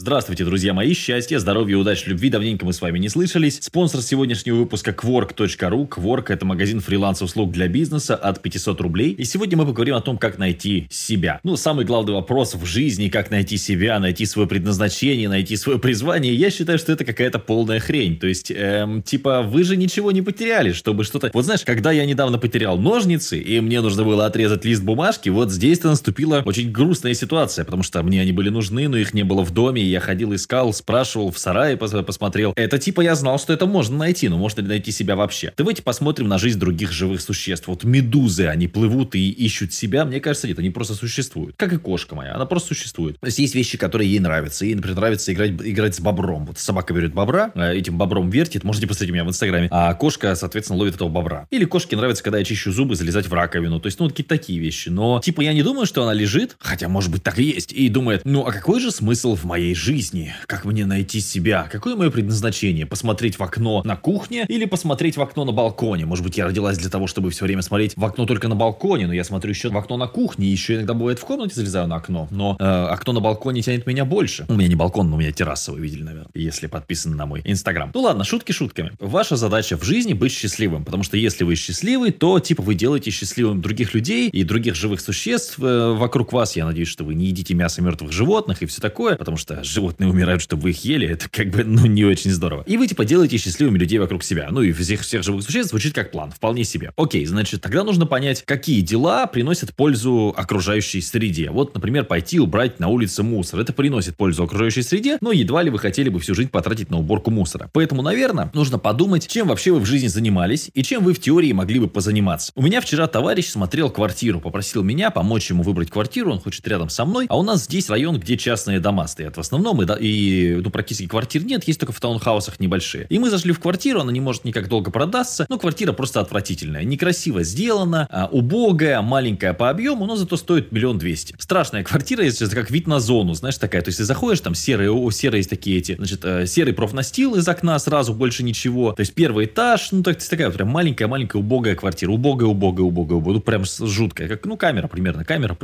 Здравствуйте, друзья мои, счастья, здоровья, удачи, любви, давненько мы с вами не слышались. Спонсор сегодняшнего выпуска Quark.ru. Quark – это магазин фриланс-услуг для бизнеса от 500 рублей. И сегодня мы поговорим о том, как найти себя. Ну, самый главный вопрос в жизни, как найти себя, найти свое предназначение, найти свое призвание. Я считаю, что это какая-то полная хрень. То есть, эм, типа, вы же ничего не потеряли, чтобы что-то... Вот знаешь, когда я недавно потерял ножницы, и мне нужно было отрезать лист бумажки, вот здесь-то наступила очень грустная ситуация, потому что мне они были нужны, но их не было в доме, я ходил, искал, спрашивал, в сарае посмотрел. Это типа я знал, что это можно найти, но можно ли найти себя вообще? Давайте посмотрим на жизнь других живых существ. Вот медузы, они плывут и ищут себя. Мне кажется, нет, они просто существуют. Как и кошка моя, она просто существует. То есть есть вещи, которые ей нравятся. Ей, например, нравится играть, играть с бобром. Вот собака берет бобра, э, этим бобром вертит, можете посмотреть меня в инстаграме, а кошка, соответственно, ловит этого бобра. Или кошке нравится, когда я чищу зубы, залезать в раковину. То есть, ну, какие-то такие вещи. Но, типа, я не думаю, что она лежит, хотя, может быть, так и есть, и думает, ну, а какой же смысл в моей жизни? Как мне найти себя? Какое мое предназначение? Посмотреть в окно на кухне или посмотреть в окно на балконе? Может быть, я родилась для того, чтобы все время смотреть в окно только на балконе, но я смотрю еще в окно на кухне, еще иногда бывает в комнате залезаю на окно, но э, окно на балконе тянет меня больше. У меня не балкон, но у меня терраса, вы видели, наверное, если подписаны на мой инстаграм. Ну ладно, шутки шутками. Ваша задача в жизни быть счастливым, потому что если вы счастливы, то типа вы делаете счастливым других людей и других живых существ э, вокруг вас. Я надеюсь, что вы не едите мясо мертвых животных и все такое, потому что животные умирают, чтобы вы их ели, это как бы, ну, не очень здорово. И вы, типа, делаете счастливыми людей вокруг себя. Ну, и всех, всех живых существ звучит как план, вполне себе. Окей, значит, тогда нужно понять, какие дела приносят пользу окружающей среде. Вот, например, пойти убрать на улице мусор. Это приносит пользу окружающей среде, но едва ли вы хотели бы всю жизнь потратить на уборку мусора. Поэтому, наверное, нужно подумать, чем вообще вы в жизни занимались и чем вы в теории могли бы позаниматься. У меня вчера товарищ смотрел квартиру, попросил меня помочь ему выбрать квартиру, он хочет рядом со мной, а у нас здесь район, где частные дома стоят в основном, и, и ну, практически квартир нет, есть только в таунхаусах небольшие. И мы зашли в квартиру, она не может никак долго продаться, но квартира просто отвратительная. Некрасиво сделана, а, убогая, маленькая по объему, но зато стоит миллион двести. Страшная квартира, если это как вид на зону, знаешь, такая. То есть ты заходишь, там серые, о, серые есть такие эти, значит, э, серый профнастил из окна сразу, больше ничего. То есть первый этаж, ну, так, такая прям маленькая-маленькая убогая квартира. Убогая, убогая, убогая, убогая. Ну, прям жуткая. Как, ну, камера примерно. Камера,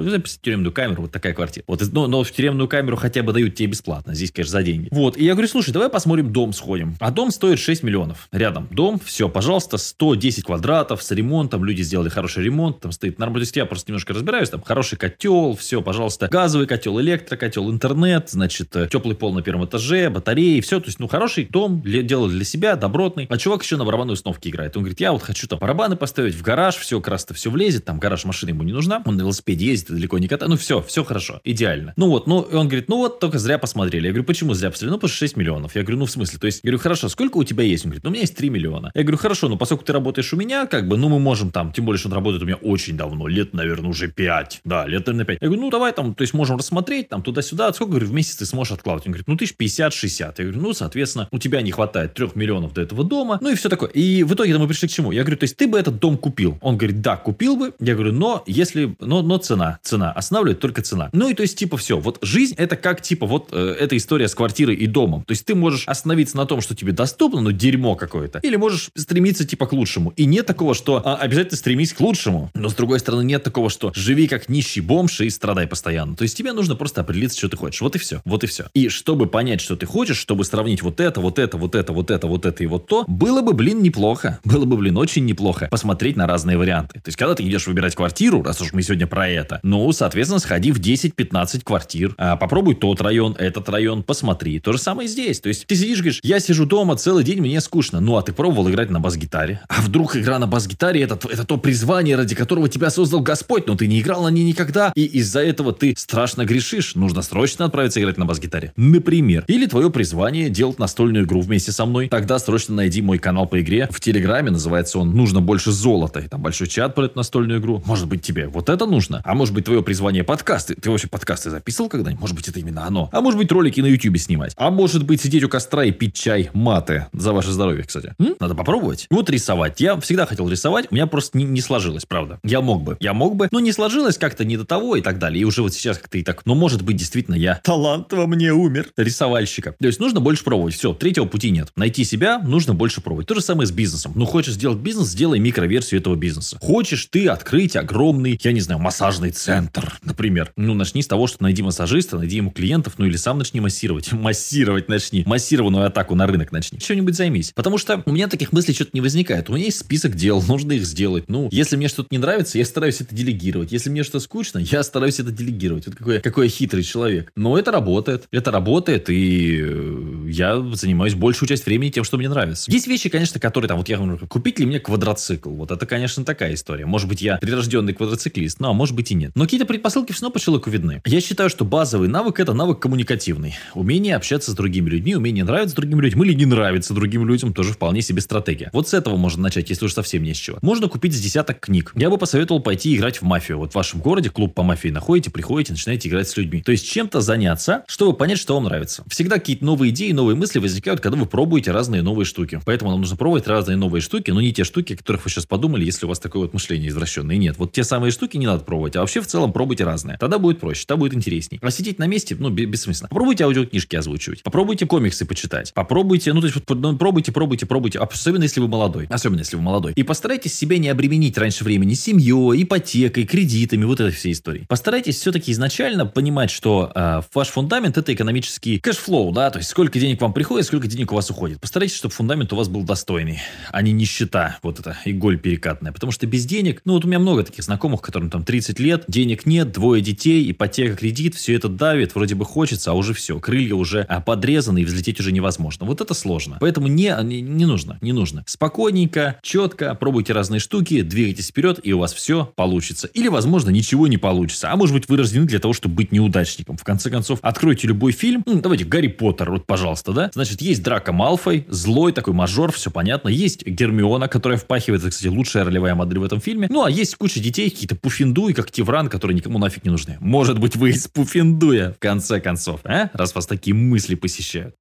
тюремную камеру, вот такая квартира. Вот, но, но в тюремную камеру хотя бы дают тебе бесплатно. Здесь, конечно, за деньги. Вот, и я говорю, слушай, давай посмотрим дом сходим. А дом стоит 6 миллионов. Рядом дом, все, пожалуйста, 110 квадратов с ремонтом, люди сделали хороший ремонт, там стоит нормально. То есть я просто немножко разбираюсь, там хороший котел, все, пожалуйста, газовый котел, электрокотел, интернет, значит, э, теплый пол на первом этаже, батареи, все. То есть, ну, хороший дом, делал для себя, добротный. А чувак еще на барабанной установке играет. Он говорит, я вот хочу там барабаны поставить в гараж, все, как раз-то все влезет, там гараж машины ему не нужна, он на велосипеде ездит, далеко не катает, ну, все, все хорошо, идеально. Ну вот, ну, он говорит, ну вот, только зря посмотрели. Я говорю, почему зря посмотрели? Ну, потому что 6 миллионов. Я говорю, ну в смысле? То есть, говорю, хорошо, сколько у тебя есть? Он говорит, ну у меня есть 3 миллиона. Я говорю, хорошо, ну поскольку ты работаешь у меня, как бы, ну мы можем там, тем более, что он работает у меня очень давно, лет, наверное, уже 5. Да, лет, наверное, 5. Я говорю, ну давай там, то есть можем рассмотреть там туда-сюда. Сколько, говорю, в месяц ты сможешь откладывать? Он говорит, ну тысяч 50-60. Я говорю, ну, соответственно, у тебя не хватает 3 миллионов до этого дома. Ну и все такое. И в итоге мы пришли к чему? Я говорю, то есть ты бы этот дом купил? Он говорит, да, купил бы. Я говорю, но если, но, но цена, цена, останавливает только цена. Ну и то есть, типа, все. Вот жизнь это как, типа, вот эта история с квартирой и домом. То есть ты можешь остановиться на том, что тебе доступно, но дерьмо какое-то. Или можешь стремиться типа к лучшему. И нет такого, что а, обязательно стремись к лучшему. Но с другой стороны, нет такого, что живи как нищий бомж и страдай постоянно. То есть тебе нужно просто определиться, что ты хочешь. Вот и все. Вот и все. И чтобы понять, что ты хочешь, чтобы сравнить вот это, вот это, вот это, вот это, вот это и вот то, было бы, блин, неплохо. Было бы, блин, очень неплохо посмотреть на разные варианты. То есть, когда ты идешь выбирать квартиру, раз уж мы сегодня про это, ну, соответственно, сходи в 10-15 квартир, а, попробуй тот район, этот район, посмотри. То же самое здесь. То есть, ты сидишь, говоришь, я сижу дома целый день, мне скучно. Ну, а ты пробовал играть на бас-гитаре? А вдруг игра на бас-гитаре это, это то призвание, ради которого тебя создал Господь, но ты не играл на ней никогда, и из-за этого ты страшно грешишь. Нужно срочно отправиться играть на бас-гитаре. Например. Или твое призвание делать настольную игру вместе со мной. Тогда срочно найди мой канал по игре. В Телеграме называется он «Нужно больше золота». И там большой чат про эту настольную игру. Может быть, тебе вот это нужно? А может быть, твое призвание подкасты? Ты вообще подкасты записывал когда-нибудь? Может быть, это именно оно? А может быть, ролики на YouTube снимать? А может быть, сидеть у костра и пить чай маты? За ваше здоровье, кстати. М? Надо попробовать. Вот рисовать. Я всегда хотел рисовать, у меня просто не, не сложилось, правда. Я мог бы, я мог бы, но не сложилось как-то не до того и так далее. И уже вот сейчас как-то и так, ну, может быть, действительно, я талант во мне умер. Рисовальщика. То есть нужно больше пробовать. Все, третьего пути нет. Найти себя нужно больше пробовать. То же самое с бизнесом. Ну, хочешь сделать бизнес, сделай микроверсию этого бизнеса. Хочешь ты открыть огромный, я не знаю, массажный центр, например. Ну, начни с того, что найди массажиста, найди ему клиентов, ну или сам начни массировать. Массировать начни. Массированную атаку на рынок начни. Чем-нибудь займись. Потому что у меня таких мыслей что-то не возникает. У меня есть список дел, нужно их сделать. Ну, если мне что-то не нравится, я стараюсь это делегировать. Если мне что-то скучно, я стараюсь это делегировать. Вот какой, какой я хитрый человек. Но это работает. Это работает, и э, я занимаюсь большую часть времени тем, что мне нравится. Есть вещи, конечно, которые там, вот я говорю, купить ли мне квадроцикл? Вот это, конечно, такая история. Может быть, я прирожденный квадроциклист, ну, а может быть и нет. Но какие-то предпосылки все равно по человеку видны. Я считаю, что базовый навык это навык коммуникативный. Умение общаться с другими людьми, умение нравиться другим людям или не нравится другим людям, тоже вполне себе стратегия. Вот с этого можно начать, если уж совсем не с чего. Можно купить с десяток книг. Я бы посоветовал пойти играть в мафию. Вот в вашем городе клуб по мафии находите, приходите, начинаете играть с людьми. То есть чем-то заняться, чтобы понять, что вам нравится. Всегда какие-то новые идеи, новые мысли возникают, когда вы пробуете разные новые штуки. Поэтому нам нужно пробовать разные новые штуки, но не те штуки, о которых вы сейчас подумали, если у вас такое вот мышление извращенное. Нет, вот те самые штуки не надо пробовать, а вообще в целом пробуйте разные. Тогда будет проще, тогда будет интересней. А сидеть на месте, ну, бессмысленно. Попробуйте аудиокнижки озвучивать, попробуйте комиксы почитать, попробуйте, ну, то есть, вот, ну, пробуйте, пробуйте, пробуйте, особенно если вы молодой, особенно если вы молодой. И постарайтесь себя не обременить раньше времени семьей, ипотекой, кредитами, вот этой всей истории. Постарайтесь все-таки изначально понимать, что э, ваш фундамент это экономический cash flow, да, то есть сколько денег вам приходит, сколько денег у вас уходит. Постарайтесь, чтобы фундамент у вас был достойный, а не нищета, вот это иголь перекатная. Потому что без денег, ну вот у меня много таких знакомых, которым там 30 лет, денег нет, двое детей, ипотека, кредит, все это давит, вроде бы хочется, а уже все, крылья уже а, подрезаны и взлететь уже невозможно. Вот это сложно. Поэтому не, не, не нужно, не нужно. Спокойненько, четко, пробуйте разные штуки, двигайтесь вперед, и у вас все получится. Или, возможно, ничего не получится. А может быть, вы рождены для того, чтобы быть неудачником. В конце концов, откройте любой фильм. Давайте, Гарри Поттер, вот, пожалуйста, да? Значит, есть Драка Малфой, злой такой мажор, все понятно. Есть Гермиона, которая впахивает, это, кстати, лучшая ролевая модель в этом фильме. Ну, а есть куча детей, какие-то Пуффинду и как Тивран, которые никому нафиг не нужны. Может быть, вы из Пуффиндуя, в конце концов, а? Раз вас такие мысли посещают.